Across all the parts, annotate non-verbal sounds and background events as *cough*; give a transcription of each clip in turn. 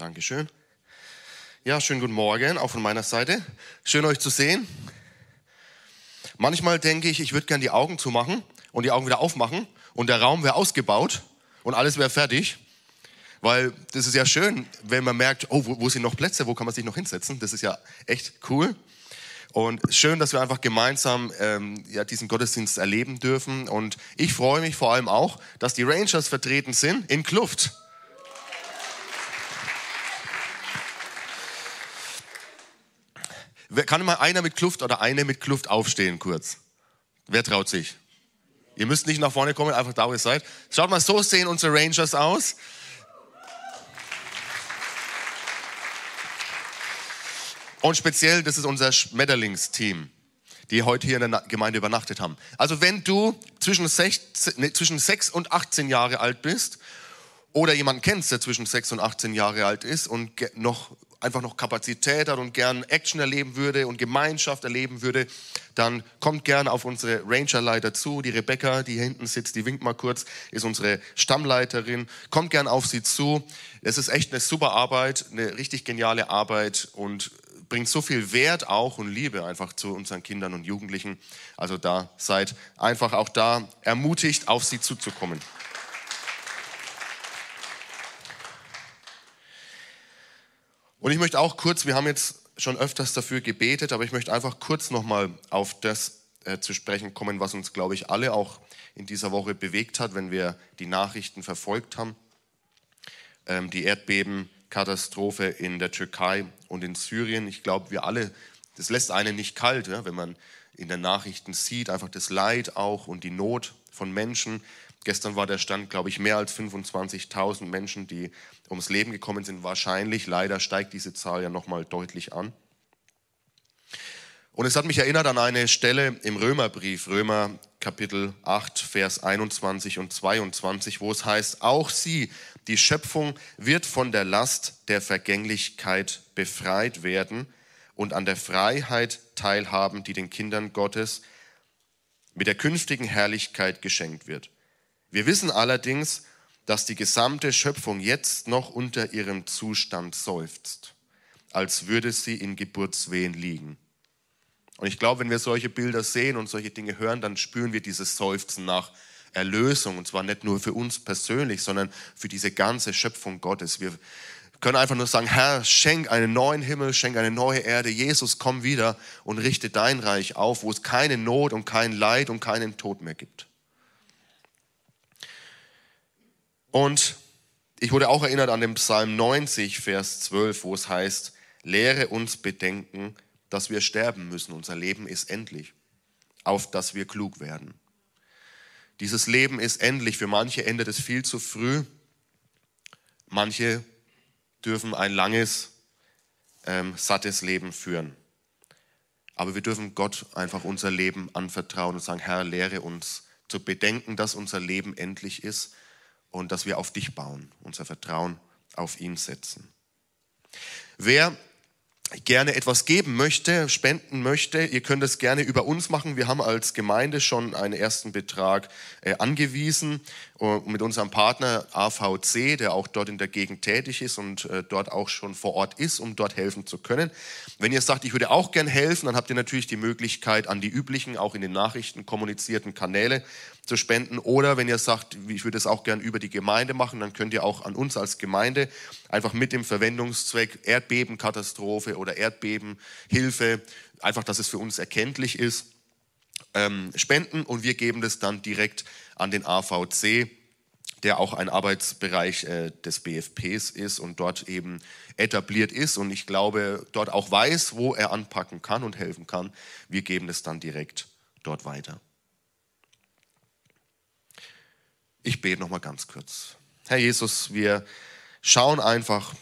Dankeschön. Ja, schönen guten Morgen, auch von meiner Seite. Schön euch zu sehen. Manchmal denke ich, ich würde gerne die Augen zumachen und die Augen wieder aufmachen und der Raum wäre ausgebaut und alles wäre fertig. Weil das ist ja schön, wenn man merkt, oh, wo, wo sind noch Plätze, wo kann man sich noch hinsetzen? Das ist ja echt cool. Und schön, dass wir einfach gemeinsam ähm, ja, diesen Gottesdienst erleben dürfen. Und ich freue mich vor allem auch, dass die Rangers vertreten sind in Kluft. Kann mal einer mit Kluft oder eine mit Kluft aufstehen kurz? Wer traut sich? Ihr müsst nicht nach vorne kommen, einfach da, wo ihr seid. Schaut mal, so sehen unsere Rangers aus. Und speziell, das ist unser Schmetterlingsteam, die heute hier in der Gemeinde übernachtet haben. Also wenn du zwischen 6, nee, zwischen 6 und 18 Jahre alt bist oder jemanden kennst, der zwischen 6 und 18 Jahre alt ist und noch einfach noch Kapazität hat und gern Action erleben würde und Gemeinschaft erleben würde, dann kommt gerne auf unsere Rangerleiter zu. Die Rebecca, die hier hinten sitzt, die winkt mal kurz, ist unsere Stammleiterin. Kommt gern auf sie zu. Es ist echt eine super Arbeit, eine richtig geniale Arbeit und bringt so viel Wert auch und Liebe einfach zu unseren Kindern und Jugendlichen. Also da seid einfach auch da ermutigt, auf sie zuzukommen. Und ich möchte auch kurz, wir haben jetzt schon öfters dafür gebetet, aber ich möchte einfach kurz nochmal auf das äh, zu sprechen kommen, was uns, glaube ich, alle auch in dieser Woche bewegt hat, wenn wir die Nachrichten verfolgt haben. Ähm, die Erdbeben, Katastrophe in der Türkei und in Syrien. Ich glaube, wir alle, das lässt einen nicht kalt, ja, wenn man in den Nachrichten sieht, einfach das Leid auch und die Not von Menschen. Gestern war der Stand, glaube ich, mehr als 25.000 Menschen, die ums Leben gekommen sind. Wahrscheinlich, leider steigt diese Zahl ja nochmal deutlich an. Und es hat mich erinnert an eine Stelle im Römerbrief, Römer Kapitel 8, Vers 21 und 22, wo es heißt, auch sie, die Schöpfung, wird von der Last der Vergänglichkeit befreit werden und an der Freiheit teilhaben, die den Kindern Gottes mit der künftigen Herrlichkeit geschenkt wird. Wir wissen allerdings, dass die gesamte Schöpfung jetzt noch unter ihrem Zustand seufzt, als würde sie in Geburtswehen liegen. Und ich glaube, wenn wir solche Bilder sehen und solche Dinge hören, dann spüren wir dieses Seufzen nach Erlösung. Und zwar nicht nur für uns persönlich, sondern für diese ganze Schöpfung Gottes. Wir können einfach nur sagen, Herr, schenk einen neuen Himmel, schenk eine neue Erde. Jesus, komm wieder und richte dein Reich auf, wo es keine Not und kein Leid und keinen Tod mehr gibt. Und ich wurde auch erinnert an den Psalm 90, Vers 12, wo es heißt, lehre uns bedenken, dass wir sterben müssen. Unser Leben ist endlich, auf dass wir klug werden. Dieses Leben ist endlich. Für manche endet es viel zu früh. Manche dürfen ein langes, ähm, sattes Leben führen. Aber wir dürfen Gott einfach unser Leben anvertrauen und sagen, Herr, lehre uns zu bedenken, dass unser Leben endlich ist und dass wir auf dich bauen, unser Vertrauen auf ihn setzen. Wer gerne etwas geben möchte, spenden möchte, ihr könnt es gerne über uns machen. Wir haben als Gemeinde schon einen ersten Betrag äh, angewiesen uh, mit unserem Partner AVC, der auch dort in der Gegend tätig ist und äh, dort auch schon vor Ort ist, um dort helfen zu können. Wenn ihr sagt, ich würde auch gern helfen, dann habt ihr natürlich die Möglichkeit, an die üblichen, auch in den Nachrichten kommunizierten Kanäle zu spenden. Oder wenn ihr sagt, ich würde es auch gern über die Gemeinde machen, dann könnt ihr auch an uns als Gemeinde einfach mit dem Verwendungszweck Erdbebenkatastrophe oder Erdbebenhilfe, einfach, dass es für uns erkenntlich ist, ähm, spenden und wir geben das dann direkt an den AVC der auch ein Arbeitsbereich äh, des BFPs ist und dort eben etabliert ist und ich glaube, dort auch weiß, wo er anpacken kann und helfen kann. Wir geben es dann direkt dort weiter. Ich bete noch mal ganz kurz. Herr Jesus, wir schauen einfach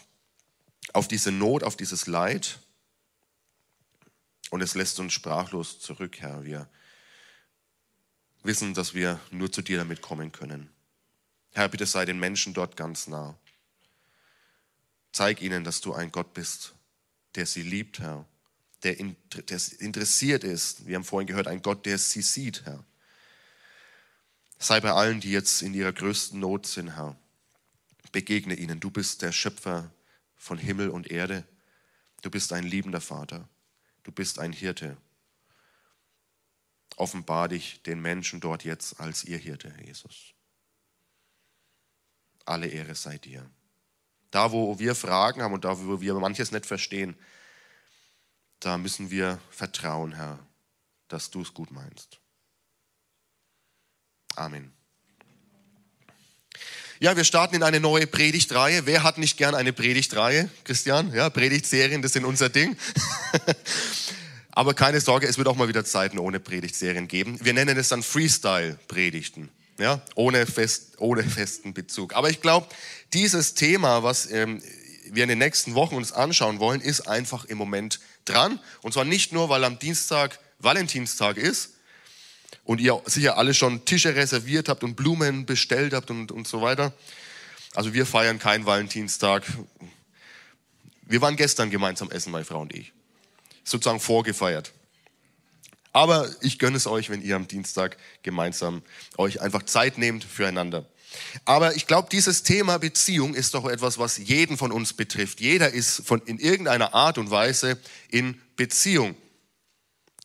auf diese Not, auf dieses Leid und es lässt uns sprachlos zurück, Herr. Wir wissen, dass wir nur zu dir damit kommen können. Herr, bitte sei den Menschen dort ganz nah. Zeig ihnen, dass du ein Gott bist, der sie liebt, Herr, der, interessiert ist. Wir haben vorhin gehört, ein Gott, der sie sieht, Herr. Sei bei allen, die jetzt in ihrer größten Not sind, Herr. Begegne ihnen. Du bist der Schöpfer von Himmel und Erde. Du bist ein liebender Vater. Du bist ein Hirte. Offenbar dich den Menschen dort jetzt als ihr Hirte, Jesus. Alle Ehre sei dir. Da, wo wir Fragen haben und da, wo wir manches nicht verstehen, da müssen wir vertrauen, Herr, dass du es gut meinst. Amen. Ja, wir starten in eine neue Predigtreihe. Wer hat nicht gern eine Predigtreihe, Christian? Ja, Predigtserien, das sind unser Ding. *laughs* Aber keine Sorge, es wird auch mal wieder Zeiten ohne Predigtserien geben. Wir nennen es dann Freestyle-Predigten, ja, ohne, fest, ohne festen Bezug. Aber ich glaube, dieses Thema, was ähm, wir in den nächsten Wochen uns anschauen wollen, ist einfach im Moment dran. Und zwar nicht nur, weil am Dienstag Valentinstag ist, und ihr sicher alle schon Tische reserviert habt und Blumen bestellt habt und, und so weiter. Also wir feiern keinen Valentinstag. Wir waren gestern gemeinsam essen, meine Frau und ich. Sozusagen vorgefeiert. Aber ich gönne es euch, wenn ihr am Dienstag gemeinsam euch einfach Zeit nehmt füreinander. Aber ich glaube, dieses Thema Beziehung ist doch etwas, was jeden von uns betrifft. Jeder ist von, in irgendeiner Art und Weise in Beziehung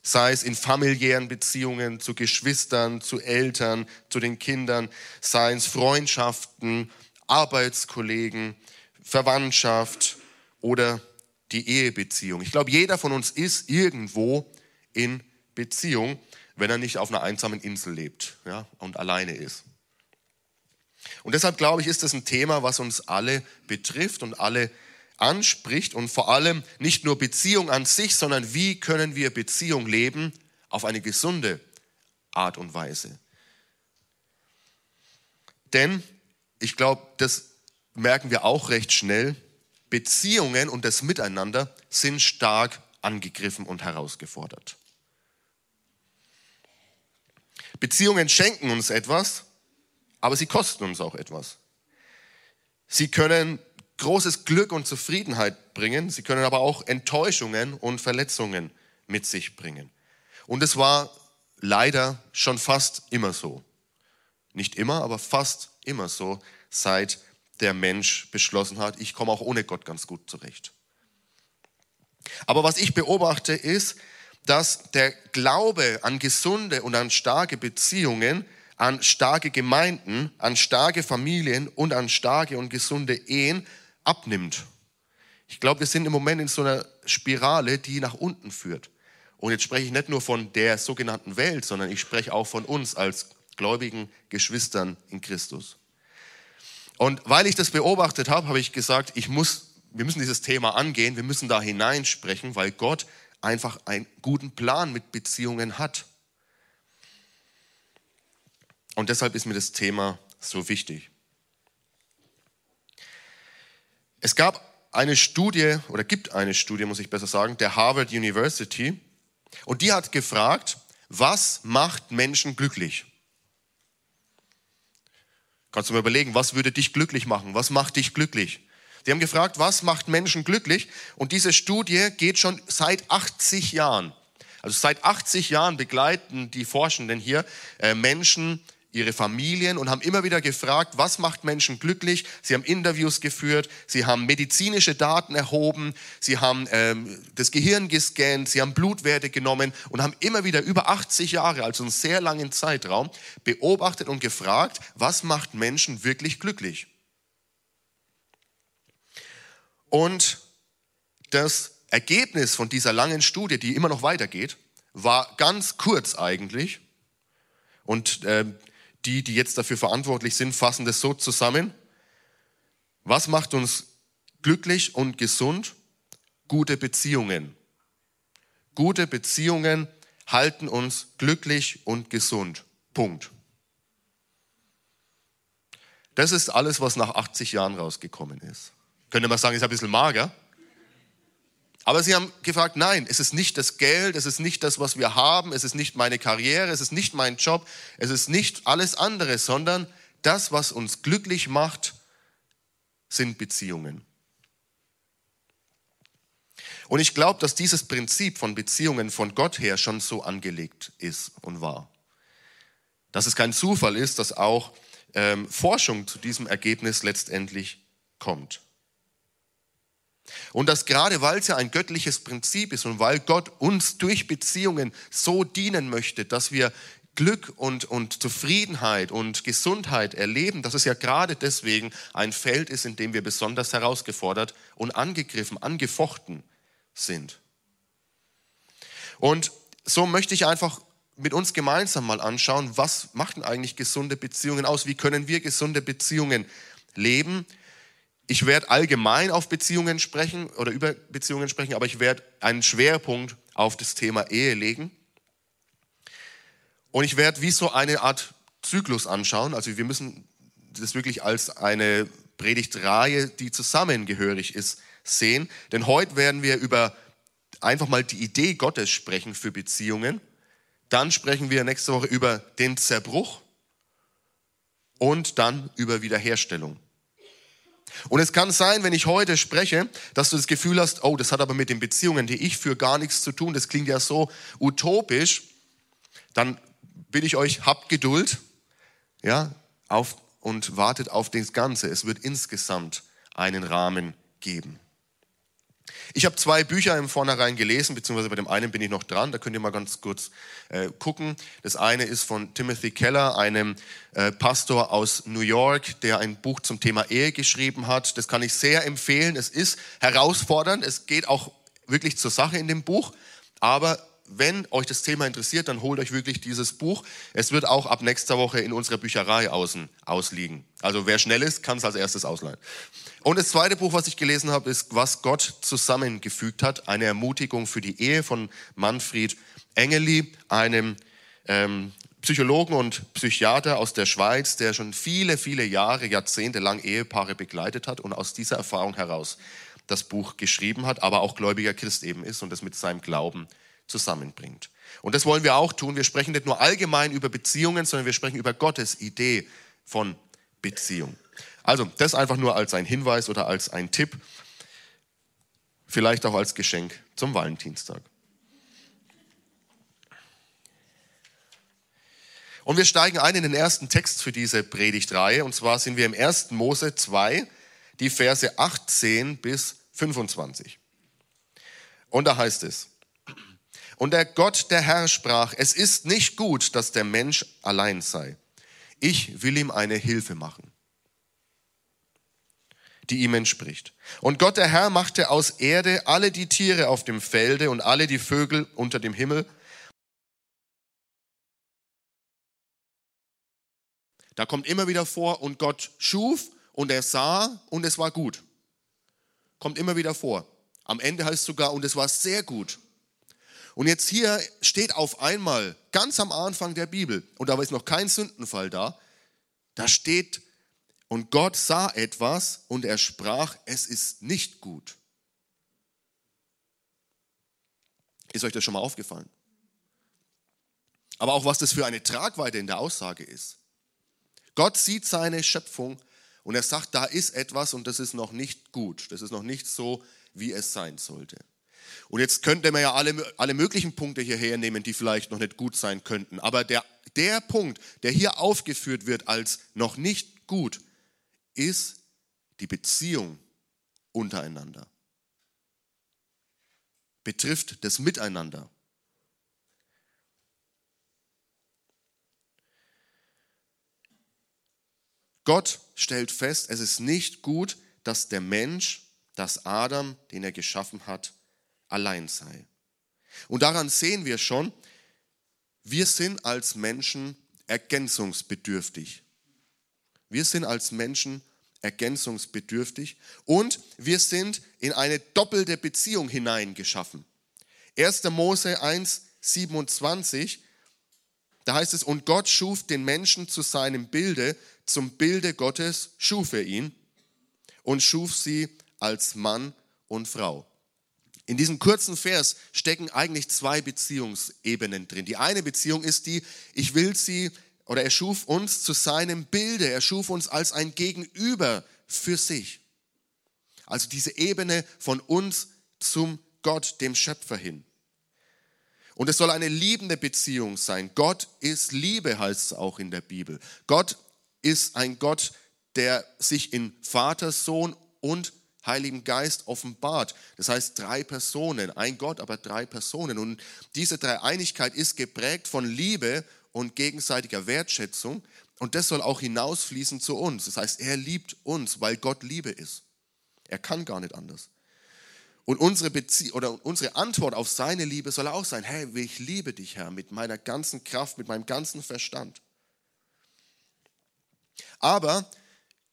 sei es in familiären Beziehungen zu Geschwistern, zu Eltern, zu den Kindern, sei es Freundschaften, Arbeitskollegen, Verwandtschaft oder die Ehebeziehung. Ich glaube, jeder von uns ist irgendwo in Beziehung, wenn er nicht auf einer einsamen Insel lebt ja, und alleine ist. Und deshalb glaube ich, ist das ein Thema, was uns alle betrifft und alle anspricht und vor allem nicht nur Beziehung an sich, sondern wie können wir Beziehung leben auf eine gesunde Art und Weise. Denn ich glaube, das merken wir auch recht schnell, Beziehungen und das Miteinander sind stark angegriffen und herausgefordert. Beziehungen schenken uns etwas, aber sie kosten uns auch etwas. Sie können großes Glück und Zufriedenheit bringen, sie können aber auch Enttäuschungen und Verletzungen mit sich bringen. Und es war leider schon fast immer so. Nicht immer, aber fast immer so, seit der Mensch beschlossen hat, ich komme auch ohne Gott ganz gut zurecht. Aber was ich beobachte ist, dass der Glaube an gesunde und an starke Beziehungen, an starke Gemeinden, an starke Familien und an starke und gesunde Ehen abnimmt. Ich glaube, wir sind im Moment in so einer Spirale, die nach unten führt. Und jetzt spreche ich nicht nur von der sogenannten Welt, sondern ich spreche auch von uns als gläubigen Geschwistern in Christus. Und weil ich das beobachtet habe, habe ich gesagt, ich muss, wir müssen dieses Thema angehen, wir müssen da hineinsprechen, weil Gott einfach einen guten Plan mit Beziehungen hat. Und deshalb ist mir das Thema so wichtig. Es gab eine Studie, oder gibt eine Studie, muss ich besser sagen, der Harvard University, und die hat gefragt, was macht Menschen glücklich? Kannst du mal überlegen, was würde dich glücklich machen? Was macht dich glücklich? Die haben gefragt, was macht Menschen glücklich? Und diese Studie geht schon seit 80 Jahren. Also seit 80 Jahren begleiten die Forschenden hier äh, Menschen ihre Familien und haben immer wieder gefragt, was macht Menschen glücklich. Sie haben Interviews geführt, sie haben medizinische Daten erhoben, sie haben ähm, das Gehirn gescannt, sie haben Blutwerte genommen und haben immer wieder über 80 Jahre, also einen sehr langen Zeitraum, beobachtet und gefragt, was macht Menschen wirklich glücklich. Und das Ergebnis von dieser langen Studie, die immer noch weitergeht, war ganz kurz eigentlich. Und äh, die, die jetzt dafür verantwortlich sind, fassen das so zusammen. Was macht uns glücklich und gesund? Gute Beziehungen. Gute Beziehungen halten uns glücklich und gesund. Punkt. Das ist alles, was nach 80 Jahren rausgekommen ist. Könnte man sagen, ist ein bisschen mager. Aber sie haben gefragt, nein, es ist nicht das Geld, es ist nicht das, was wir haben, es ist nicht meine Karriere, es ist nicht mein Job, es ist nicht alles andere, sondern das, was uns glücklich macht, sind Beziehungen. Und ich glaube, dass dieses Prinzip von Beziehungen von Gott her schon so angelegt ist und war. Dass es kein Zufall ist, dass auch ähm, Forschung zu diesem Ergebnis letztendlich kommt. Und das gerade, weil es ja ein göttliches Prinzip ist und weil Gott uns durch Beziehungen so dienen möchte, dass wir Glück und, und Zufriedenheit und Gesundheit erleben, dass es ja gerade deswegen ein Feld ist, in dem wir besonders herausgefordert und angegriffen, angefochten sind. Und so möchte ich einfach mit uns gemeinsam mal anschauen, was macht denn eigentlich gesunde Beziehungen aus? Wie können wir gesunde Beziehungen leben? Ich werde allgemein auf Beziehungen sprechen oder über Beziehungen sprechen, aber ich werde einen Schwerpunkt auf das Thema Ehe legen. Und ich werde wie so eine Art Zyklus anschauen. Also wir müssen das wirklich als eine Predigtreihe, die zusammengehörig ist, sehen. Denn heute werden wir über einfach mal die Idee Gottes sprechen für Beziehungen. Dann sprechen wir nächste Woche über den Zerbruch und dann über Wiederherstellung. Und es kann sein, wenn ich heute spreche, dass du das Gefühl hast, oh, das hat aber mit den Beziehungen, die ich für gar nichts zu tun, das klingt ja so utopisch, dann bitte ich euch, habt Geduld, ja, auf und wartet auf das Ganze. Es wird insgesamt einen Rahmen geben. Ich habe zwei Bücher im Vornherein gelesen, beziehungsweise bei dem einen bin ich noch dran, da könnt ihr mal ganz kurz äh, gucken. Das eine ist von Timothy Keller, einem äh, Pastor aus New York, der ein Buch zum Thema Ehe geschrieben hat. Das kann ich sehr empfehlen. Es ist herausfordernd, es geht auch wirklich zur Sache in dem Buch, aber wenn euch das Thema interessiert, dann holt euch wirklich dieses Buch. Es wird auch ab nächster Woche in unserer Bücherei außen ausliegen. Also wer schnell ist, kann es als erstes ausleihen. Und das zweite Buch, was ich gelesen habe, ist Was Gott zusammengefügt hat. Eine Ermutigung für die Ehe von Manfred Engeli, einem ähm, Psychologen und Psychiater aus der Schweiz, der schon viele, viele Jahre, Jahrzehnte lang Ehepaare begleitet hat und aus dieser Erfahrung heraus das Buch geschrieben hat, aber auch gläubiger Christ eben ist und das mit seinem Glauben zusammenbringt. Und das wollen wir auch tun. Wir sprechen nicht nur allgemein über Beziehungen, sondern wir sprechen über Gottes Idee von Beziehung. Also das einfach nur als ein Hinweis oder als ein Tipp, vielleicht auch als Geschenk zum Valentinstag. Und wir steigen ein in den ersten Text für diese Predigtreihe. Und zwar sind wir im 1. Mose 2, die Verse 18 bis 25. Und da heißt es, und der Gott, der Herr, sprach, es ist nicht gut, dass der Mensch allein sei. Ich will ihm eine Hilfe machen, die ihm entspricht. Und Gott, der Herr, machte aus Erde alle die Tiere auf dem Felde und alle die Vögel unter dem Himmel. Da kommt immer wieder vor, und Gott schuf und er sah und es war gut. Kommt immer wieder vor. Am Ende heißt es sogar, und es war sehr gut. Und jetzt hier steht auf einmal ganz am Anfang der Bibel, und da ist noch kein Sündenfall da, da steht, und Gott sah etwas und er sprach, es ist nicht gut. Ist euch das schon mal aufgefallen? Aber auch was das für eine Tragweite in der Aussage ist. Gott sieht seine Schöpfung und er sagt, da ist etwas und das ist noch nicht gut. Das ist noch nicht so, wie es sein sollte. Und jetzt könnte man ja alle, alle möglichen Punkte hierher nehmen, die vielleicht noch nicht gut sein könnten. Aber der, der Punkt, der hier aufgeführt wird als noch nicht gut, ist die Beziehung untereinander. Betrifft das Miteinander. Gott stellt fest, es ist nicht gut, dass der Mensch, dass Adam, den er geschaffen hat, allein sei. Und daran sehen wir schon, wir sind als Menschen ergänzungsbedürftig. Wir sind als Menschen ergänzungsbedürftig und wir sind in eine doppelte Beziehung hineingeschaffen. 1. Mose 1, 27, da heißt es, und Gott schuf den Menschen zu seinem Bilde, zum Bilde Gottes schuf er ihn und schuf sie als Mann und Frau. In diesem kurzen Vers stecken eigentlich zwei Beziehungsebenen drin. Die eine Beziehung ist die, ich will sie, oder er schuf uns zu seinem Bilde, er schuf uns als ein Gegenüber für sich. Also diese Ebene von uns zum Gott, dem Schöpfer hin. Und es soll eine liebende Beziehung sein. Gott ist Liebe, heißt es auch in der Bibel. Gott ist ein Gott, der sich in Vater, Sohn und Heiligen Geist offenbart. Das heißt drei Personen, ein Gott, aber drei Personen. Und diese Dreieinigkeit ist geprägt von Liebe und gegenseitiger Wertschätzung. Und das soll auch hinausfließen zu uns. Das heißt, er liebt uns, weil Gott Liebe ist. Er kann gar nicht anders. Und unsere, Bezie oder unsere Antwort auf seine Liebe soll auch sein, hey, ich liebe dich, Herr, mit meiner ganzen Kraft, mit meinem ganzen Verstand. Aber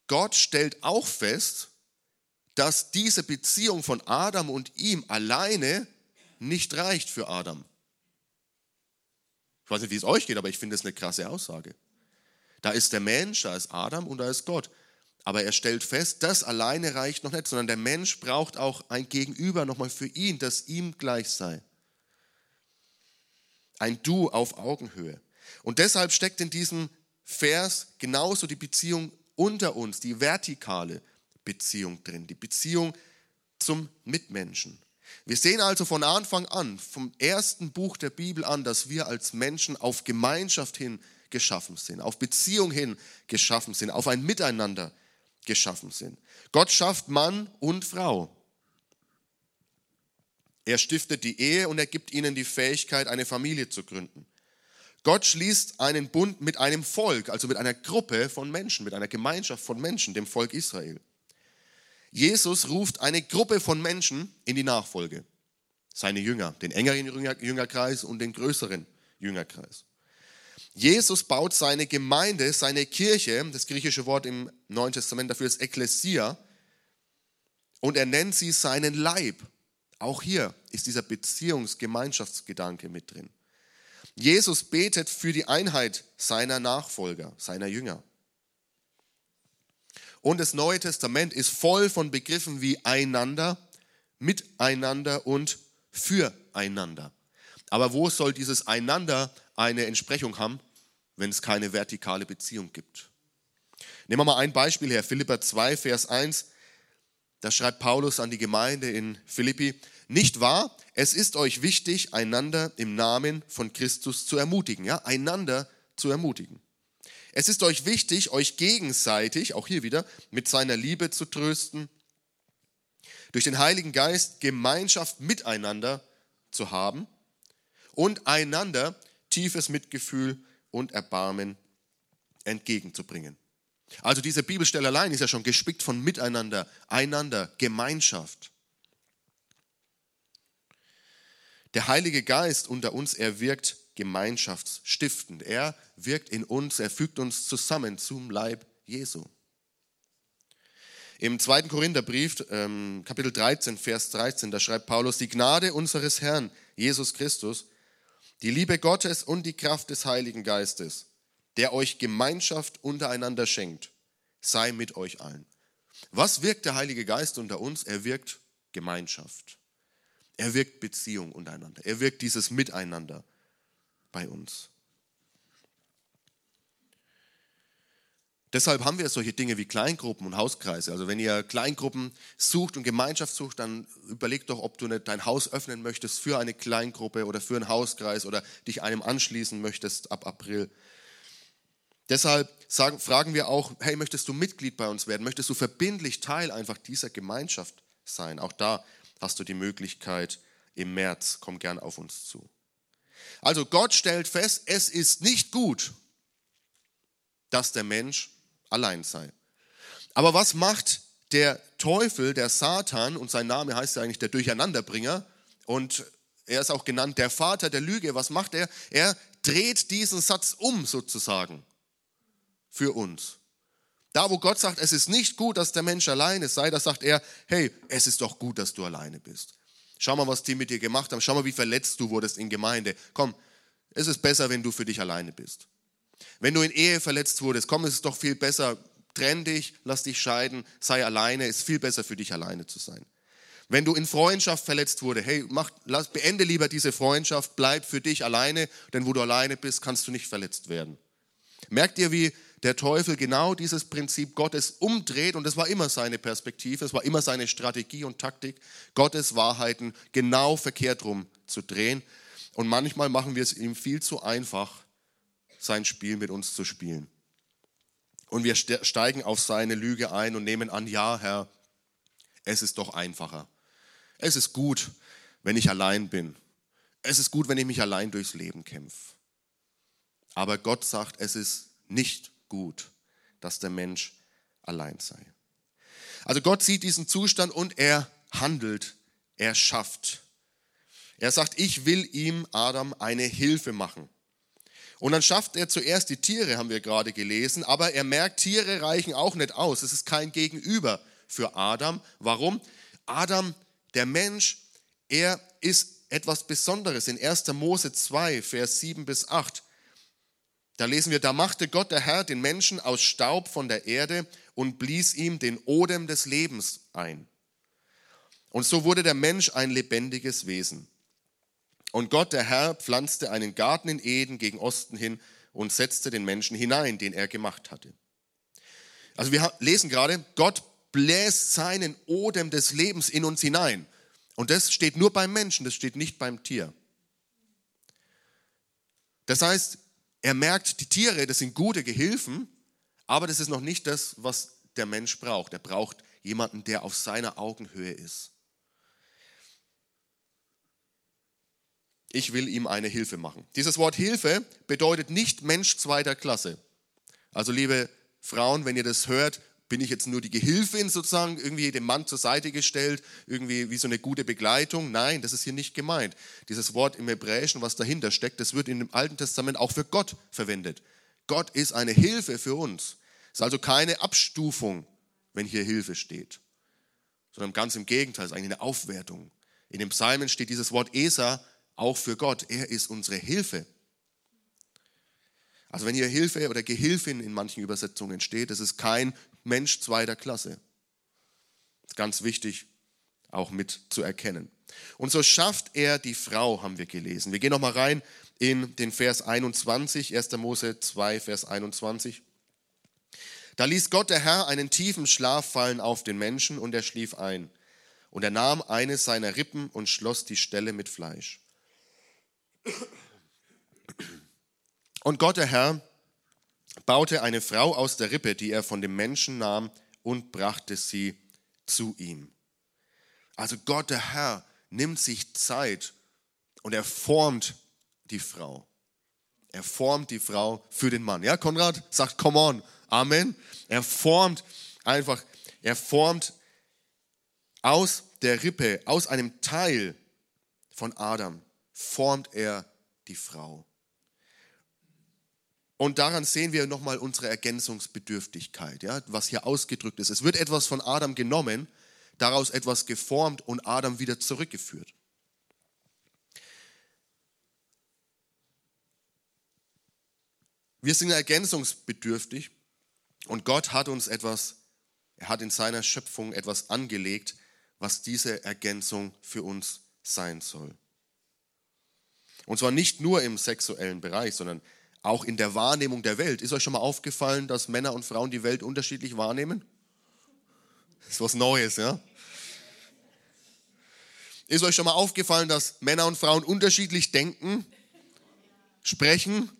Gott stellt auch fest, dass diese Beziehung von Adam und ihm alleine nicht reicht für Adam. Ich weiß nicht, wie es euch geht, aber ich finde es eine krasse Aussage. Da ist der Mensch, da ist Adam und da ist Gott. Aber er stellt fest, das alleine reicht noch nicht, sondern der Mensch braucht auch ein Gegenüber nochmal für ihn, das ihm gleich sei. Ein Du auf Augenhöhe. Und deshalb steckt in diesem Vers genauso die Beziehung unter uns, die vertikale Beziehung drin, die Beziehung zum Mitmenschen. Wir sehen also von Anfang an, vom ersten Buch der Bibel an, dass wir als Menschen auf Gemeinschaft hin geschaffen sind, auf Beziehung hin geschaffen sind, auf ein Miteinander geschaffen sind. Gott schafft Mann und Frau. Er stiftet die Ehe und er gibt ihnen die Fähigkeit, eine Familie zu gründen. Gott schließt einen Bund mit einem Volk, also mit einer Gruppe von Menschen, mit einer Gemeinschaft von Menschen, dem Volk Israel. Jesus ruft eine Gruppe von Menschen in die Nachfolge. Seine Jünger, den engeren Jüngerkreis und den größeren Jüngerkreis. Jesus baut seine Gemeinde, seine Kirche, das griechische Wort im Neuen Testament dafür ist Ekklesia, und er nennt sie seinen Leib. Auch hier ist dieser Beziehungsgemeinschaftsgedanke mit drin. Jesus betet für die Einheit seiner Nachfolger, seiner Jünger. Und das Neue Testament ist voll von Begriffen wie einander, miteinander und füreinander. Aber wo soll dieses einander eine Entsprechung haben, wenn es keine vertikale Beziehung gibt? Nehmen wir mal ein Beispiel her, Philippa 2, Vers 1. Da schreibt Paulus an die Gemeinde in Philippi, nicht wahr? Es ist euch wichtig, einander im Namen von Christus zu ermutigen, ja, einander zu ermutigen. Es ist euch wichtig, euch gegenseitig, auch hier wieder, mit seiner Liebe zu trösten, durch den Heiligen Geist Gemeinschaft miteinander zu haben und einander tiefes Mitgefühl und Erbarmen entgegenzubringen. Also diese Bibelstelle allein ist ja schon gespickt von Miteinander, einander, Gemeinschaft. Der Heilige Geist unter uns, er wirkt gemeinschaftsstiftend. Er wirkt in uns, er fügt uns zusammen zum Leib Jesu. Im zweiten Korintherbrief, ähm, Kapitel 13, Vers 13, da schreibt Paulus, die Gnade unseres Herrn Jesus Christus, die Liebe Gottes und die Kraft des Heiligen Geistes, der euch Gemeinschaft untereinander schenkt, sei mit euch allen. Was wirkt der Heilige Geist unter uns? Er wirkt Gemeinschaft. Er wirkt Beziehung untereinander. Er wirkt dieses Miteinander bei uns. Deshalb haben wir solche Dinge wie Kleingruppen und Hauskreise. Also wenn ihr Kleingruppen sucht und Gemeinschaft sucht, dann überlegt doch, ob du nicht dein Haus öffnen möchtest für eine Kleingruppe oder für einen Hauskreis oder dich einem anschließen möchtest ab April. Deshalb sagen, fragen wir auch, hey, möchtest du Mitglied bei uns werden? Möchtest du verbindlich Teil einfach dieser Gemeinschaft sein? Auch da hast du die Möglichkeit im März. Komm gern auf uns zu. Also Gott stellt fest, es ist nicht gut, dass der Mensch allein sei. Aber was macht der Teufel, der Satan, und sein Name heißt ja eigentlich der Durcheinanderbringer, und er ist auch genannt der Vater der Lüge, was macht er? Er dreht diesen Satz um sozusagen für uns. Da, wo Gott sagt, es ist nicht gut, dass der Mensch alleine sei, da sagt er, hey, es ist doch gut, dass du alleine bist. Schau mal, was die mit dir gemacht haben. Schau mal, wie verletzt du wurdest in Gemeinde. Komm, es ist besser, wenn du für dich alleine bist. Wenn du in Ehe verletzt wurdest, komm, es ist doch viel besser, trenn dich, lass dich scheiden, sei alleine, ist viel besser für dich alleine zu sein. Wenn du in Freundschaft verletzt wurde, hey, mach, lass, beende lieber diese Freundschaft, bleib für dich alleine, denn wo du alleine bist, kannst du nicht verletzt werden. Merkt ihr, wie der Teufel genau dieses Prinzip Gottes umdreht und das war immer seine Perspektive, es war immer seine Strategie und Taktik, Gottes Wahrheiten genau verkehrt rum zu drehen. Und manchmal machen wir es ihm viel zu einfach, sein Spiel mit uns zu spielen. Und wir steigen auf seine Lüge ein und nehmen an, ja, Herr, es ist doch einfacher. Es ist gut, wenn ich allein bin. Es ist gut, wenn ich mich allein durchs Leben kämpfe. Aber Gott sagt, es ist nicht gut, dass der Mensch allein sei. Also Gott sieht diesen Zustand und er handelt, er schafft. Er sagt, ich will ihm, Adam, eine Hilfe machen. Und dann schafft er zuerst die Tiere, haben wir gerade gelesen, aber er merkt, Tiere reichen auch nicht aus. Es ist kein Gegenüber für Adam. Warum? Adam, der Mensch, er ist etwas Besonderes. In 1. Mose 2, Vers 7 bis 8, da lesen wir, da machte Gott der Herr den Menschen aus Staub von der Erde und blies ihm den Odem des Lebens ein. Und so wurde der Mensch ein lebendiges Wesen. Und Gott, der Herr, pflanzte einen Garten in Eden gegen Osten hin und setzte den Menschen hinein, den er gemacht hatte. Also wir lesen gerade, Gott bläst seinen Odem des Lebens in uns hinein. Und das steht nur beim Menschen, das steht nicht beim Tier. Das heißt, er merkt, die Tiere, das sind gute Gehilfen, aber das ist noch nicht das, was der Mensch braucht. Er braucht jemanden, der auf seiner Augenhöhe ist. Ich will ihm eine Hilfe machen. Dieses Wort Hilfe bedeutet nicht Mensch zweiter Klasse. Also liebe Frauen, wenn ihr das hört, bin ich jetzt nur die Gehilfin sozusagen, irgendwie dem Mann zur Seite gestellt, irgendwie wie so eine gute Begleitung. Nein, das ist hier nicht gemeint. Dieses Wort im Hebräischen, was dahinter steckt, das wird in dem Alten Testament auch für Gott verwendet. Gott ist eine Hilfe für uns. Es ist also keine Abstufung, wenn hier Hilfe steht, sondern ganz im Gegenteil, es ist eigentlich eine Aufwertung. In dem Psalmen steht dieses Wort Esa auch für Gott. Er ist unsere Hilfe. Also wenn hier Hilfe oder Gehilfin in manchen Übersetzungen steht, das ist kein Mensch zweiter Klasse. Ganz wichtig auch mit zu erkennen. Und so schafft er die Frau, haben wir gelesen. Wir gehen nochmal rein in den Vers 21, 1. Mose 2, Vers 21. Da ließ Gott der Herr einen tiefen Schlaf fallen auf den Menschen und er schlief ein. Und er nahm eine seiner Rippen und schloss die Stelle mit Fleisch. Und Gott der Herr baute eine Frau aus der Rippe, die er von dem Menschen nahm, und brachte sie zu ihm. Also Gott der Herr nimmt sich Zeit und er formt die Frau. Er formt die Frau für den Mann. Ja, Konrad sagt, come on, Amen. Er formt einfach, er formt aus der Rippe, aus einem Teil von Adam, formt er die Frau. Und daran sehen wir nochmal unsere Ergänzungsbedürftigkeit, ja, was hier ausgedrückt ist. Es wird etwas von Adam genommen, daraus etwas geformt und Adam wieder zurückgeführt. Wir sind ergänzungsbedürftig und Gott hat uns etwas, er hat in seiner Schöpfung etwas angelegt, was diese Ergänzung für uns sein soll. Und zwar nicht nur im sexuellen Bereich, sondern auch in der Wahrnehmung der Welt. Ist euch schon mal aufgefallen, dass Männer und Frauen die Welt unterschiedlich wahrnehmen? Das ist was Neues, ja? Ist euch schon mal aufgefallen, dass Männer und Frauen unterschiedlich denken, sprechen,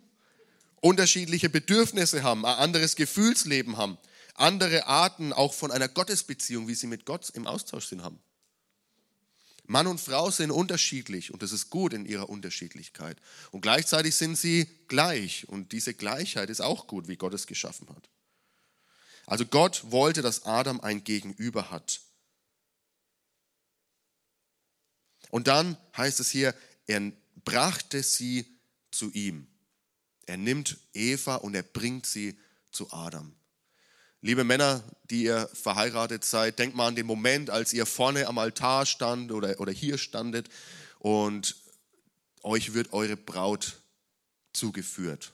unterschiedliche Bedürfnisse haben, ein anderes Gefühlsleben haben, andere Arten auch von einer Gottesbeziehung, wie sie mit Gott im Austausch sind, haben? Mann und Frau sind unterschiedlich und das ist gut in ihrer Unterschiedlichkeit. Und gleichzeitig sind sie gleich und diese Gleichheit ist auch gut, wie Gott es geschaffen hat. Also Gott wollte, dass Adam ein Gegenüber hat. Und dann heißt es hier, er brachte sie zu ihm. Er nimmt Eva und er bringt sie zu Adam. Liebe Männer, die ihr verheiratet seid, denkt mal an den Moment, als ihr vorne am Altar stand oder, oder hier standet und euch wird eure Braut zugeführt.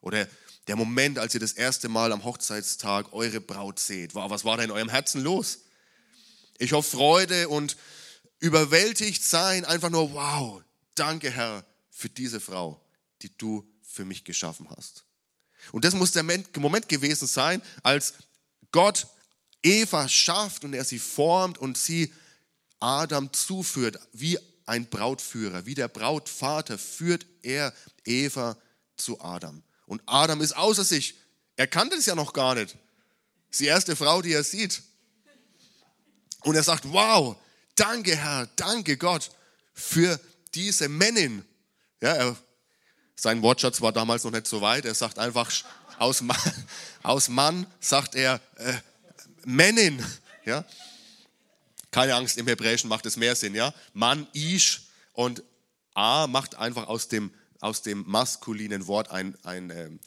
Oder der Moment, als ihr das erste Mal am Hochzeitstag eure Braut seht. Was war da in eurem Herzen los? Ich hoffe Freude und überwältigt sein, einfach nur, wow, danke Herr für diese Frau, die du für mich geschaffen hast. Und das muss der Moment gewesen sein, als Gott Eva schafft und er sie formt und sie Adam zuführt, wie ein Brautführer, wie der Brautvater führt er Eva zu Adam. Und Adam ist außer sich. Er kannte es ja noch gar nicht. Das ist die erste Frau, die er sieht. Und er sagt, wow, danke Herr, danke Gott für diese Männin. Ja, er, sein Wortschatz war damals noch nicht so weit. Er sagt einfach, aus Mann, aus Mann sagt er äh, Männin. Ja? Keine Angst, im Hebräischen macht es mehr Sinn. Ja? Mann, Ish und A macht einfach aus dem, aus dem maskulinen Wort ein, ein, ähm,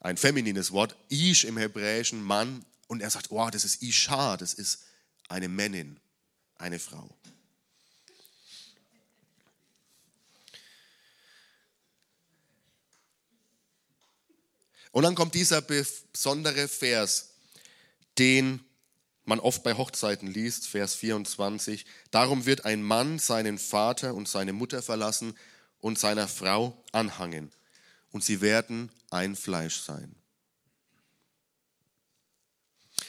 ein feminines Wort. Ish im Hebräischen, Mann. Und er sagt, wow, das ist Isha, das ist eine Männin, eine Frau. Und dann kommt dieser besondere Vers, den man oft bei Hochzeiten liest, Vers 24. Darum wird ein Mann seinen Vater und seine Mutter verlassen und seiner Frau anhangen, und sie werden ein Fleisch sein.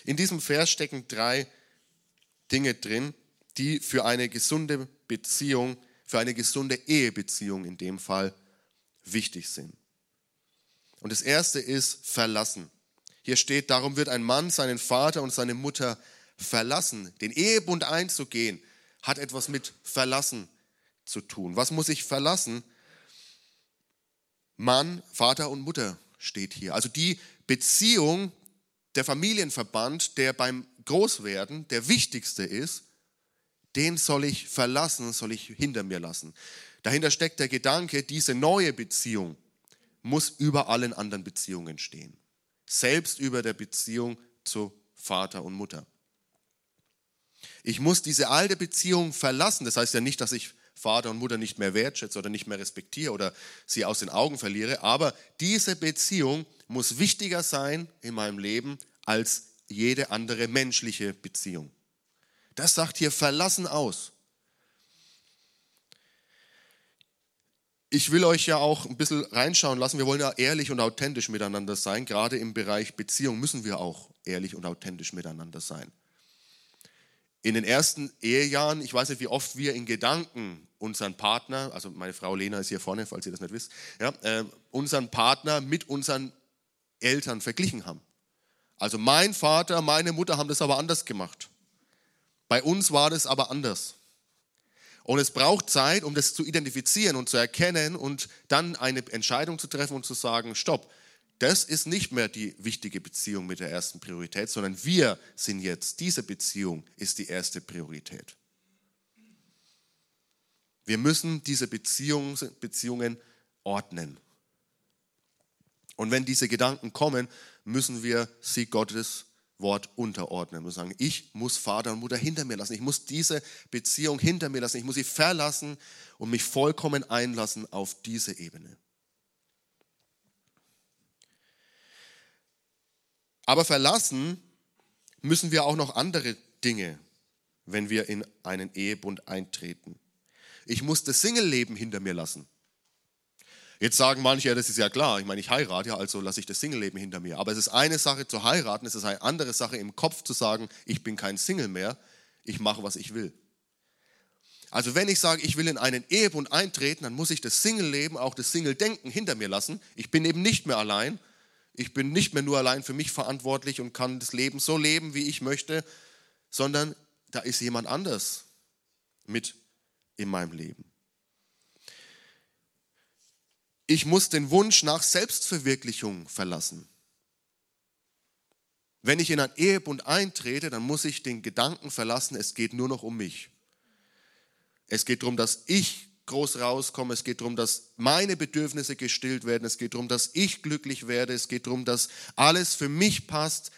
In diesem Vers stecken drei Dinge drin, die für eine gesunde Beziehung, für eine gesunde Ehebeziehung in dem Fall wichtig sind. Und das erste ist verlassen. Hier steht, darum wird ein Mann seinen Vater und seine Mutter verlassen. Den Ehebund einzugehen hat etwas mit verlassen zu tun. Was muss ich verlassen? Mann, Vater und Mutter steht hier. Also die Beziehung, der Familienverband, der beim Großwerden der wichtigste ist, den soll ich verlassen, soll ich hinter mir lassen. Dahinter steckt der Gedanke, diese neue Beziehung, muss über allen anderen Beziehungen stehen. Selbst über der Beziehung zu Vater und Mutter. Ich muss diese alte Beziehung verlassen. Das heißt ja nicht, dass ich Vater und Mutter nicht mehr wertschätze oder nicht mehr respektiere oder sie aus den Augen verliere. Aber diese Beziehung muss wichtiger sein in meinem Leben als jede andere menschliche Beziehung. Das sagt hier verlassen aus. Ich will euch ja auch ein bisschen reinschauen lassen. Wir wollen ja ehrlich und authentisch miteinander sein. Gerade im Bereich Beziehung müssen wir auch ehrlich und authentisch miteinander sein. In den ersten Ehejahren, ich weiß nicht, wie oft wir in Gedanken unseren Partner, also meine Frau Lena ist hier vorne, falls ihr das nicht wisst, ja, äh, unseren Partner mit unseren Eltern verglichen haben. Also mein Vater, meine Mutter haben das aber anders gemacht. Bei uns war das aber anders. Und es braucht Zeit, um das zu identifizieren und zu erkennen und dann eine Entscheidung zu treffen und zu sagen, stopp, das ist nicht mehr die wichtige Beziehung mit der ersten Priorität, sondern wir sind jetzt, diese Beziehung ist die erste Priorität. Wir müssen diese Beziehungen, Beziehungen ordnen. Und wenn diese Gedanken kommen, müssen wir sie Gottes Wort unterordnen und sagen, ich muss Vater und Mutter hinter mir lassen. Ich muss diese Beziehung hinter mir lassen. Ich muss sie verlassen und mich vollkommen einlassen auf diese Ebene. Aber verlassen müssen wir auch noch andere Dinge, wenn wir in einen Ehebund eintreten. Ich muss das Single-Leben hinter mir lassen. Jetzt sagen manche, ja, das ist ja klar, ich meine, ich heirate ja, also lasse ich das Single-Leben hinter mir. Aber es ist eine Sache zu heiraten, es ist eine andere Sache im Kopf zu sagen, ich bin kein Single mehr, ich mache, was ich will. Also wenn ich sage, ich will in einen Ehebund eintreten, dann muss ich das Single-Leben, auch das Single-Denken hinter mir lassen. Ich bin eben nicht mehr allein. Ich bin nicht mehr nur allein für mich verantwortlich und kann das Leben so leben, wie ich möchte, sondern da ist jemand anders mit in meinem Leben. Ich muss den Wunsch nach Selbstverwirklichung verlassen. Wenn ich in einen Ehebund eintrete, dann muss ich den Gedanken verlassen, es geht nur noch um mich. Es geht darum, dass ich groß rauskomme. Es geht darum, dass meine Bedürfnisse gestillt werden. Es geht darum, dass ich glücklich werde. Es geht darum, dass alles für mich passt.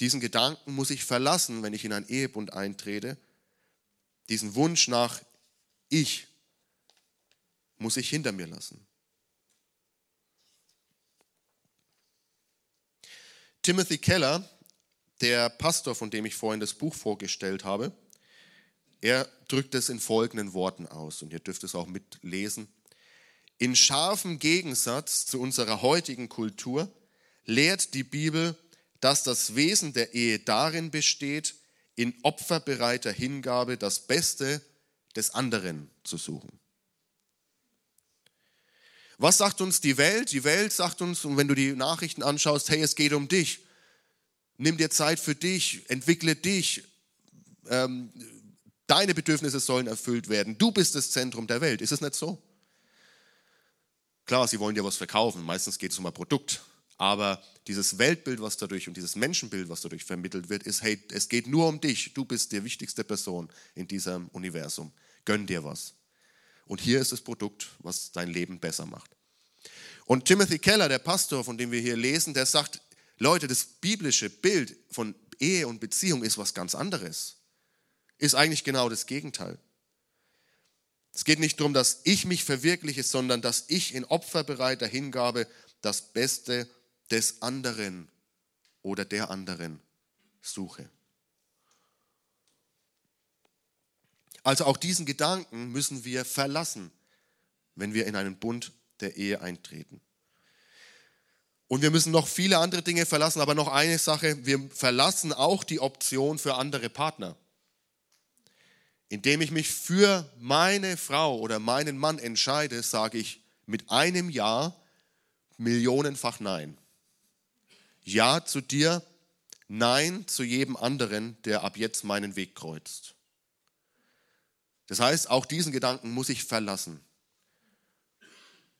Diesen Gedanken muss ich verlassen, wenn ich in einen Ehebund eintrete. Diesen Wunsch nach ich muss ich hinter mir lassen. Timothy Keller, der Pastor, von dem ich vorhin das Buch vorgestellt habe, er drückt es in folgenden Worten aus und ihr dürft es auch mitlesen. In scharfem Gegensatz zu unserer heutigen Kultur lehrt die Bibel, dass das Wesen der Ehe darin besteht, in opferbereiter Hingabe das Beste des anderen zu suchen. Was sagt uns die Welt? Die Welt sagt uns, und wenn du die Nachrichten anschaust, hey, es geht um dich. Nimm dir Zeit für dich, entwickle dich, ähm, deine Bedürfnisse sollen erfüllt werden, du bist das Zentrum der Welt. Ist es nicht so? Klar, sie wollen dir was verkaufen, meistens geht es um ein Produkt, aber dieses Weltbild, was dadurch und dieses Menschenbild, was dadurch vermittelt wird, ist, hey, es geht nur um dich, du bist die wichtigste Person in diesem Universum. Gönn dir was. Und hier ist das Produkt, was dein Leben besser macht. Und Timothy Keller, der Pastor, von dem wir hier lesen, der sagt, Leute, das biblische Bild von Ehe und Beziehung ist was ganz anderes. Ist eigentlich genau das Gegenteil. Es geht nicht darum, dass ich mich verwirkliche, sondern dass ich in opferbereiter Hingabe das Beste des anderen oder der anderen suche. Also auch diesen Gedanken müssen wir verlassen, wenn wir in einen Bund der Ehe eintreten. Und wir müssen noch viele andere Dinge verlassen, aber noch eine Sache, wir verlassen auch die Option für andere Partner. Indem ich mich für meine Frau oder meinen Mann entscheide, sage ich mit einem Ja millionenfach Nein. Ja zu dir, Nein zu jedem anderen, der ab jetzt meinen Weg kreuzt. Das heißt, auch diesen Gedanken muss ich verlassen.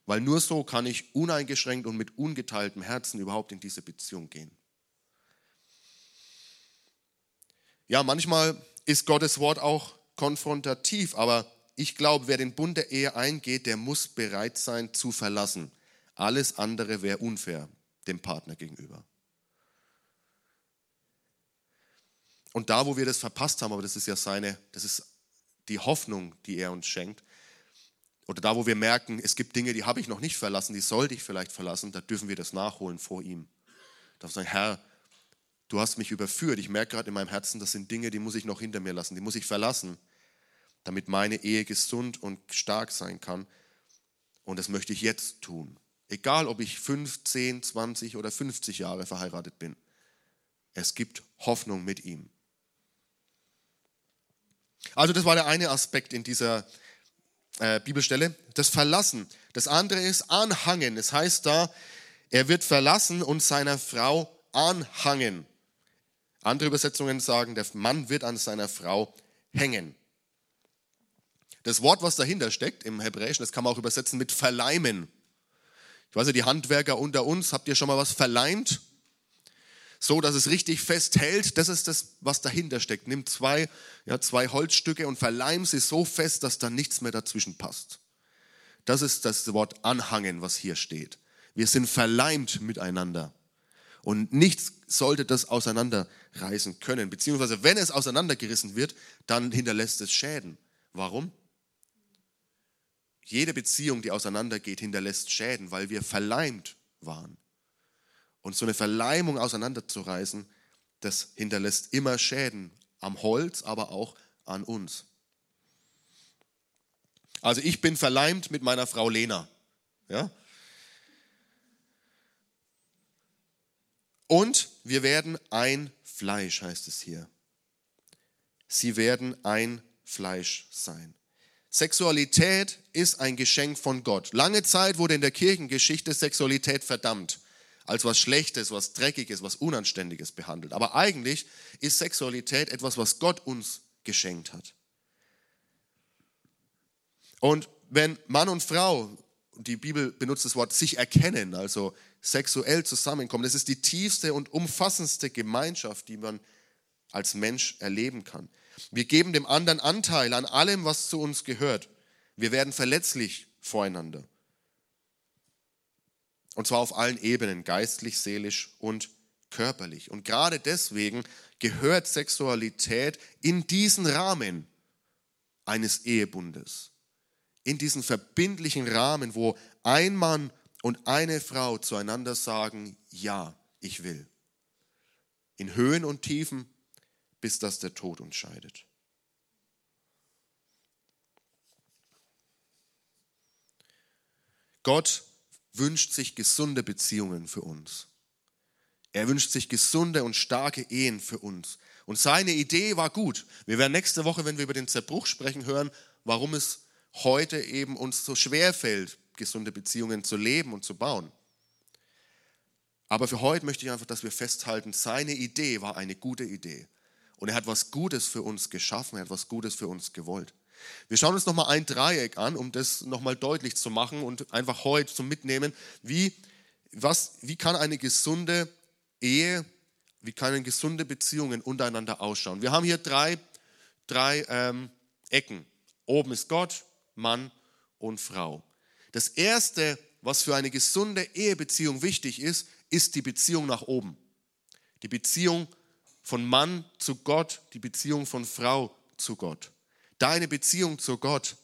Weil nur so kann ich uneingeschränkt und mit ungeteiltem Herzen überhaupt in diese Beziehung gehen. Ja, manchmal ist Gottes Wort auch konfrontativ, aber ich glaube, wer den Bund der Ehe eingeht, der muss bereit sein zu verlassen. Alles andere wäre unfair dem Partner gegenüber. Und da, wo wir das verpasst haben, aber das ist ja seine, das ist die Hoffnung, die er uns schenkt, oder da, wo wir merken, es gibt Dinge, die habe ich noch nicht verlassen, die sollte ich vielleicht verlassen, da dürfen wir das nachholen vor ihm. Darf sagen, Herr, du hast mich überführt. Ich merke gerade in meinem Herzen, das sind Dinge, die muss ich noch hinter mir lassen, die muss ich verlassen, damit meine Ehe gesund und stark sein kann. Und das möchte ich jetzt tun. Egal, ob ich 5, 10, 20 oder 50 Jahre verheiratet bin. Es gibt Hoffnung mit ihm. Also das war der eine Aspekt in dieser äh, Bibelstelle, das Verlassen. Das andere ist Anhangen. Es das heißt da, er wird verlassen und seiner Frau anhangen. Andere Übersetzungen sagen, der Mann wird an seiner Frau hängen. Das Wort, was dahinter steckt im Hebräischen, das kann man auch übersetzen mit verleimen. Ich weiß ja, die Handwerker unter uns, habt ihr schon mal was verleimt? So dass es richtig festhält. Das ist das, was dahinter steckt. Nimm zwei, ja, zwei Holzstücke und verleim sie so fest, dass da nichts mehr dazwischen passt. Das ist das Wort anhangen, was hier steht. Wir sind verleimt miteinander. Und nichts sollte das auseinanderreißen können. Beziehungsweise, wenn es auseinandergerissen wird, dann hinterlässt es Schäden. Warum? Jede Beziehung, die auseinandergeht, hinterlässt Schäden, weil wir verleimt waren. Und so eine Verleimung auseinanderzureißen, das hinterlässt immer Schäden am Holz, aber auch an uns. Also ich bin verleimt mit meiner Frau Lena. Ja? Und wir werden ein Fleisch, heißt es hier. Sie werden ein Fleisch sein. Sexualität ist ein Geschenk von Gott. Lange Zeit wurde in der Kirchengeschichte Sexualität verdammt als was Schlechtes, was Dreckiges, was Unanständiges behandelt. Aber eigentlich ist Sexualität etwas, was Gott uns geschenkt hat. Und wenn Mann und Frau, die Bibel benutzt das Wort sich erkennen, also sexuell zusammenkommen, das ist die tiefste und umfassendste Gemeinschaft, die man als Mensch erleben kann. Wir geben dem anderen Anteil an allem, was zu uns gehört. Wir werden verletzlich voreinander. Und zwar auf allen Ebenen, geistlich, seelisch und körperlich. Und gerade deswegen gehört Sexualität in diesen Rahmen eines Ehebundes. In diesen verbindlichen Rahmen, wo ein Mann und eine Frau zueinander sagen, ja, ich will. In Höhen und Tiefen, bis dass der Tod uns scheidet. Gott wünscht sich gesunde Beziehungen für uns. Er wünscht sich gesunde und starke Ehen für uns. Und seine Idee war gut. Wir werden nächste Woche, wenn wir über den Zerbruch sprechen, hören, warum es heute eben uns so schwer fällt, gesunde Beziehungen zu leben und zu bauen. Aber für heute möchte ich einfach, dass wir festhalten, seine Idee war eine gute Idee. Und er hat was Gutes für uns geschaffen, er hat was Gutes für uns gewollt. Wir schauen uns nochmal ein Dreieck an, um das nochmal deutlich zu machen und einfach heute zum Mitnehmen, wie, was, wie kann eine gesunde Ehe, wie können gesunde Beziehungen untereinander ausschauen. Wir haben hier drei, drei ähm, Ecken. Oben ist Gott, Mann und Frau. Das Erste, was für eine gesunde Ehebeziehung wichtig ist, ist die Beziehung nach oben. Die Beziehung von Mann zu Gott, die Beziehung von Frau zu Gott. Deine Beziehung zu Gott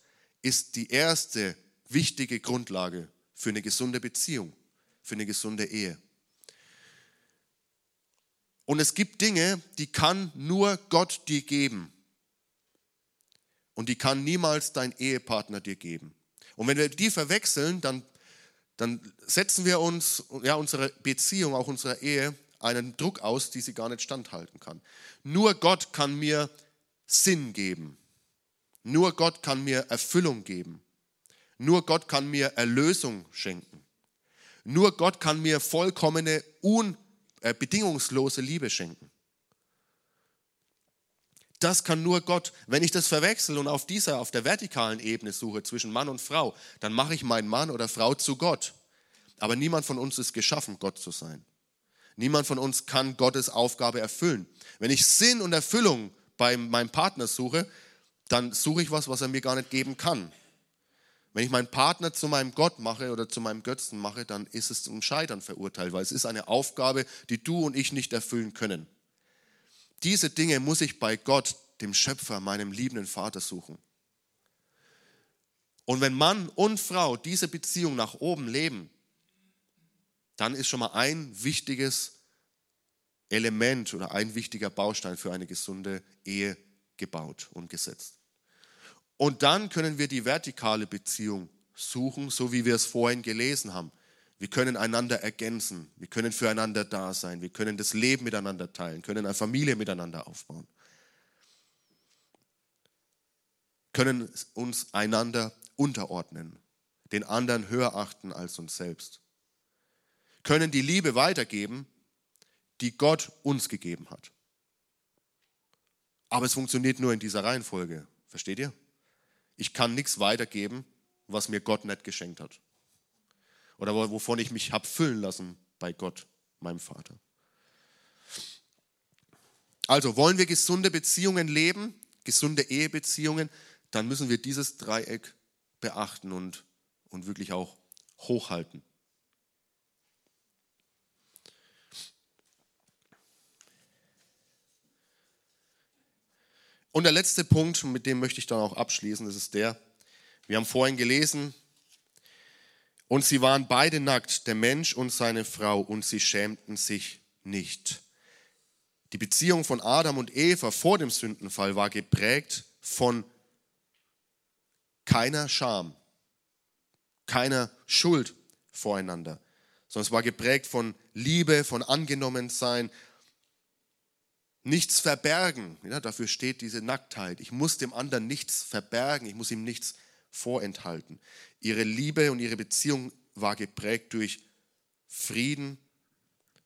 ist die erste wichtige Grundlage für eine gesunde Beziehung, für eine gesunde Ehe. Und es gibt Dinge, die kann nur Gott dir geben. Und die kann niemals dein Ehepartner dir geben. Und wenn wir die verwechseln, dann, dann setzen wir uns, ja, unsere Beziehung, auch unsere Ehe, einen Druck aus, die sie gar nicht standhalten kann. Nur Gott kann mir Sinn geben. Nur Gott kann mir Erfüllung geben. Nur Gott kann mir Erlösung schenken. Nur Gott kann mir vollkommene, unbedingungslose äh, Liebe schenken. Das kann nur Gott. Wenn ich das verwechsel und auf dieser, auf der vertikalen Ebene suche zwischen Mann und Frau, dann mache ich meinen Mann oder Frau zu Gott. Aber niemand von uns ist geschaffen, Gott zu sein. Niemand von uns kann Gottes Aufgabe erfüllen. Wenn ich Sinn und Erfüllung bei meinem Partner suche, dann suche ich was, was er mir gar nicht geben kann. Wenn ich meinen Partner zu meinem Gott mache oder zu meinem Götzen mache, dann ist es zum Scheitern verurteilt, weil es ist eine Aufgabe, die du und ich nicht erfüllen können. Diese Dinge muss ich bei Gott, dem Schöpfer, meinem liebenden Vater suchen. Und wenn Mann und Frau diese Beziehung nach oben leben, dann ist schon mal ein wichtiges Element oder ein wichtiger Baustein für eine gesunde Ehe gebaut und gesetzt. Und dann können wir die vertikale Beziehung suchen, so wie wir es vorhin gelesen haben. Wir können einander ergänzen, wir können füreinander da sein, wir können das Leben miteinander teilen, können eine Familie miteinander aufbauen, können uns einander unterordnen, den anderen höher achten als uns selbst, können die Liebe weitergeben, die Gott uns gegeben hat. Aber es funktioniert nur in dieser Reihenfolge. Versteht ihr? Ich kann nichts weitergeben, was mir Gott nicht geschenkt hat. Oder wovon ich mich habe füllen lassen bei Gott, meinem Vater. Also wollen wir gesunde Beziehungen leben, gesunde Ehebeziehungen, dann müssen wir dieses Dreieck beachten und, und wirklich auch hochhalten. Und der letzte Punkt, mit dem möchte ich dann auch abschließen, das ist der, wir haben vorhin gelesen, und sie waren beide nackt, der Mensch und seine Frau, und sie schämten sich nicht. Die Beziehung von Adam und Eva vor dem Sündenfall war geprägt von keiner Scham, keiner Schuld voreinander, sondern es war geprägt von Liebe, von Angenommensein, nichts verbergen. Ja, dafür steht diese Nacktheit. Ich muss dem anderen nichts verbergen, ich muss ihm nichts vorenthalten. Ihre Liebe und ihre Beziehung war geprägt durch Frieden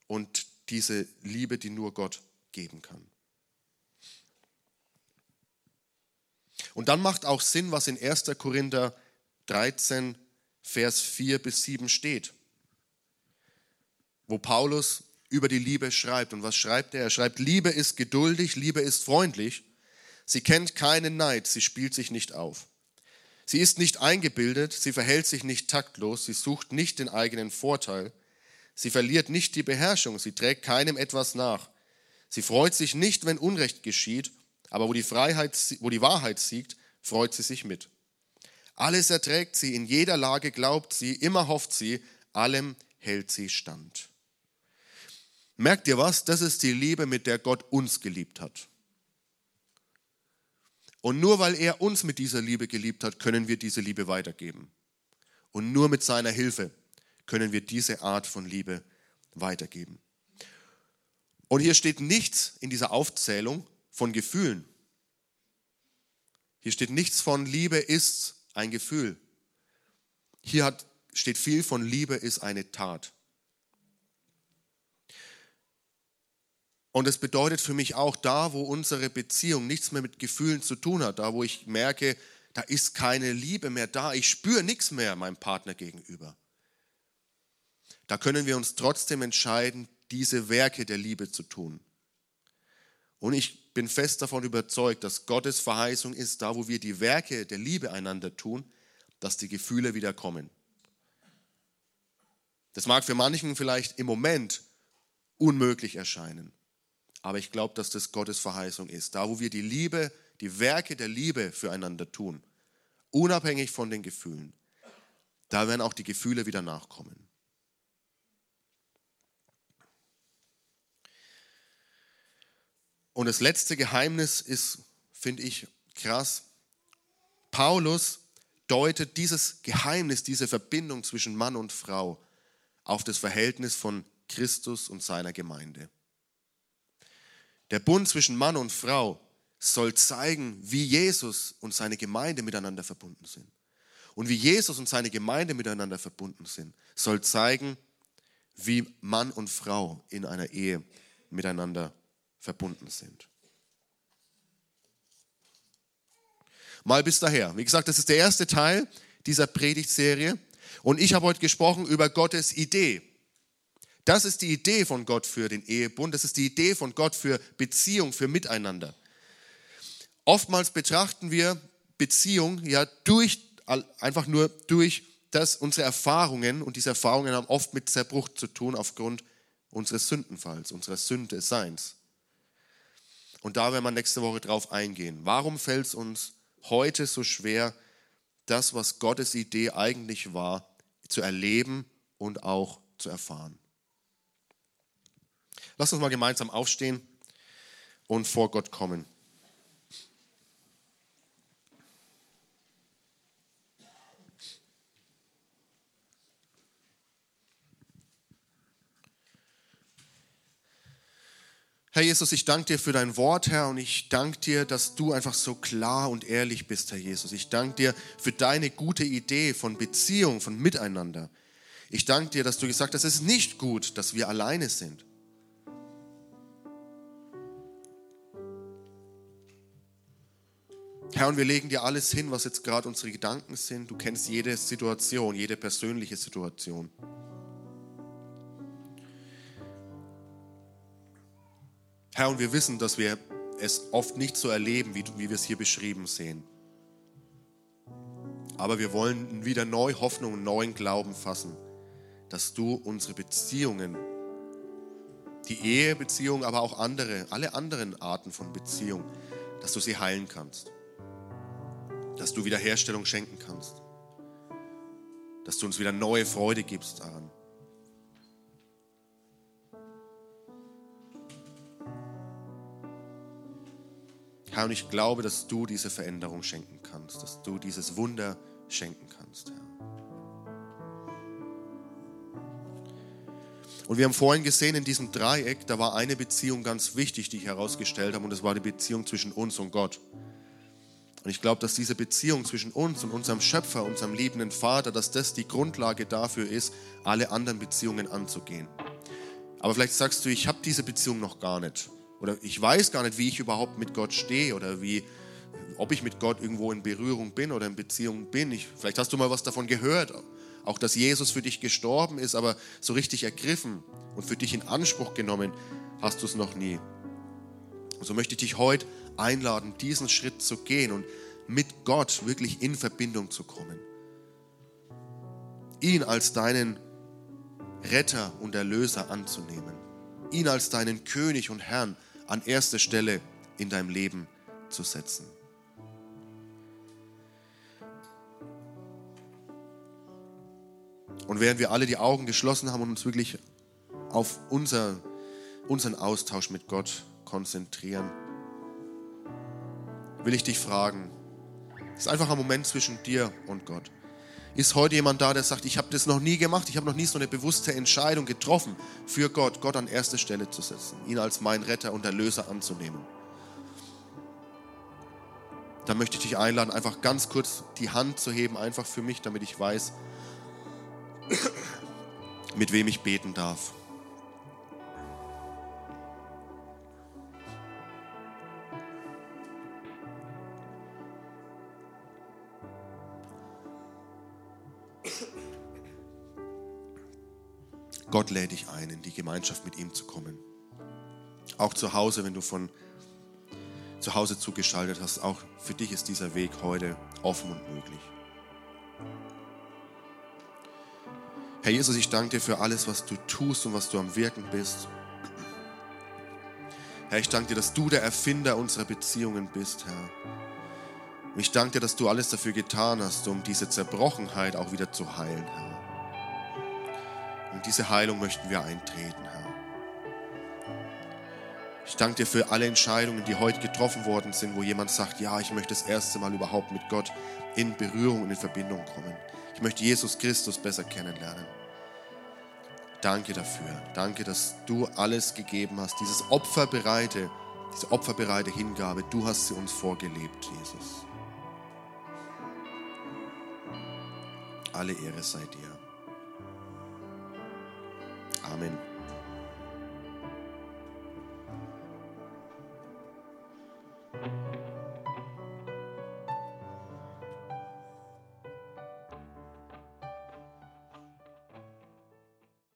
und diese Liebe, die nur Gott geben kann. Und dann macht auch Sinn, was in 1. Korinther 13, Vers 4 bis 7 steht, wo Paulus über die Liebe schreibt. Und was schreibt er? Er schreibt, Liebe ist geduldig, Liebe ist freundlich. Sie kennt keinen Neid, sie spielt sich nicht auf. Sie ist nicht eingebildet, sie verhält sich nicht taktlos, sie sucht nicht den eigenen Vorteil. Sie verliert nicht die Beherrschung, sie trägt keinem etwas nach. Sie freut sich nicht, wenn Unrecht geschieht, aber wo die, Freiheit, wo die Wahrheit siegt, freut sie sich mit. Alles erträgt sie, in jeder Lage glaubt sie, immer hofft sie, allem hält sie stand. Merkt ihr was? Das ist die Liebe, mit der Gott uns geliebt hat. Und nur weil er uns mit dieser Liebe geliebt hat, können wir diese Liebe weitergeben. Und nur mit seiner Hilfe können wir diese Art von Liebe weitergeben. Und hier steht nichts in dieser Aufzählung von Gefühlen. Hier steht nichts von Liebe ist ein Gefühl. Hier hat, steht viel von Liebe ist eine Tat. Und es bedeutet für mich auch, da wo unsere Beziehung nichts mehr mit Gefühlen zu tun hat, da wo ich merke, da ist keine Liebe mehr da, ich spüre nichts mehr meinem Partner gegenüber. Da können wir uns trotzdem entscheiden, diese Werke der Liebe zu tun. Und ich bin fest davon überzeugt, dass Gottes Verheißung ist, da wo wir die Werke der Liebe einander tun, dass die Gefühle wieder kommen. Das mag für manchen vielleicht im Moment unmöglich erscheinen. Aber ich glaube, dass das Gottes Verheißung ist. Da, wo wir die Liebe, die Werke der Liebe füreinander tun, unabhängig von den Gefühlen, da werden auch die Gefühle wieder nachkommen. Und das letzte Geheimnis ist, finde ich, krass. Paulus deutet dieses Geheimnis, diese Verbindung zwischen Mann und Frau auf das Verhältnis von Christus und seiner Gemeinde. Der Bund zwischen Mann und Frau soll zeigen, wie Jesus und seine Gemeinde miteinander verbunden sind. Und wie Jesus und seine Gemeinde miteinander verbunden sind, soll zeigen, wie Mann und Frau in einer Ehe miteinander verbunden sind. Mal bis daher. Wie gesagt, das ist der erste Teil dieser Predigtserie. Und ich habe heute gesprochen über Gottes Idee. Das ist die Idee von Gott für den Ehebund. Das ist die Idee von Gott für Beziehung, für Miteinander. Oftmals betrachten wir Beziehung ja durch, einfach nur durch das, unsere Erfahrungen und diese Erfahrungen haben oft mit Zerbruch zu tun aufgrund unseres Sündenfalls, unseres Sündeseins. Und da werden wir nächste Woche drauf eingehen. Warum fällt es uns heute so schwer, das, was Gottes Idee eigentlich war, zu erleben und auch zu erfahren. Lass uns mal gemeinsam aufstehen und vor Gott kommen. Herr Jesus, ich danke dir für dein Wort, Herr, und ich danke dir, dass du einfach so klar und ehrlich bist, Herr Jesus. Ich danke dir für deine gute Idee von Beziehung, von Miteinander. Ich danke dir, dass du gesagt hast, es ist nicht gut, dass wir alleine sind. Herr, und wir legen dir alles hin, was jetzt gerade unsere Gedanken sind. Du kennst jede Situation, jede persönliche Situation. Herr, und wir wissen, dass wir es oft nicht so erleben, wie, wie wir es hier beschrieben sehen. Aber wir wollen wieder neu Hoffnung neuen Glauben fassen, dass du unsere Beziehungen, die Ehebeziehung, aber auch andere, alle anderen Arten von Beziehung, dass du sie heilen kannst. Dass du Wiederherstellung schenken kannst. Dass du uns wieder neue Freude gibst daran. Herr, und ich glaube, dass du diese Veränderung schenken kannst, dass du dieses Wunder schenken kannst, Herr. Und wir haben vorhin gesehen, in diesem Dreieck, da war eine Beziehung ganz wichtig, die ich herausgestellt habe, und das war die Beziehung zwischen uns und Gott. Und ich glaube, dass diese Beziehung zwischen uns und unserem Schöpfer, unserem liebenden Vater, dass das die Grundlage dafür ist, alle anderen Beziehungen anzugehen. Aber vielleicht sagst du, ich habe diese Beziehung noch gar nicht. Oder ich weiß gar nicht, wie ich überhaupt mit Gott stehe oder wie, ob ich mit Gott irgendwo in Berührung bin oder in Beziehung bin. Ich, vielleicht hast du mal was davon gehört, auch dass Jesus für dich gestorben ist, aber so richtig ergriffen und für dich in Anspruch genommen hast du es noch nie. Und so möchte ich dich heute einladen, diesen Schritt zu gehen und mit Gott wirklich in Verbindung zu kommen. Ihn als deinen Retter und Erlöser anzunehmen ihn als deinen König und Herrn an erste Stelle in deinem Leben zu setzen. Und während wir alle die Augen geschlossen haben und uns wirklich auf unser, unseren Austausch mit Gott konzentrieren, will ich dich fragen, es ist einfach ein Moment zwischen dir und Gott. Ist heute jemand da, der sagt, ich habe das noch nie gemacht, ich habe noch nie so eine bewusste Entscheidung getroffen, für Gott, Gott an erste Stelle zu setzen, ihn als mein Retter und Erlöser anzunehmen? Dann möchte ich dich einladen, einfach ganz kurz die Hand zu heben, einfach für mich, damit ich weiß, mit wem ich beten darf. Gott lädt dich ein, in die Gemeinschaft mit ihm zu kommen. Auch zu Hause, wenn du von zu Hause zugeschaltet hast, auch für dich ist dieser Weg heute offen und möglich. Herr Jesus, ich danke dir für alles, was du tust und was du am Wirken bist. Herr, ich danke dir, dass du der Erfinder unserer Beziehungen bist, Herr. Ich danke dir, dass du alles dafür getan hast, um diese Zerbrochenheit auch wieder zu heilen, Herr. Diese Heilung möchten wir eintreten, Herr. Ich danke dir für alle Entscheidungen, die heute getroffen worden sind, wo jemand sagt, ja, ich möchte das erste Mal überhaupt mit Gott in Berührung und in Verbindung kommen. Ich möchte Jesus Christus besser kennenlernen. Danke dafür. Danke, dass du alles gegeben hast. Dieses opferbereite, diese opferbereite Hingabe, du hast sie uns vorgelebt, Jesus. Alle Ehre sei dir. Amen.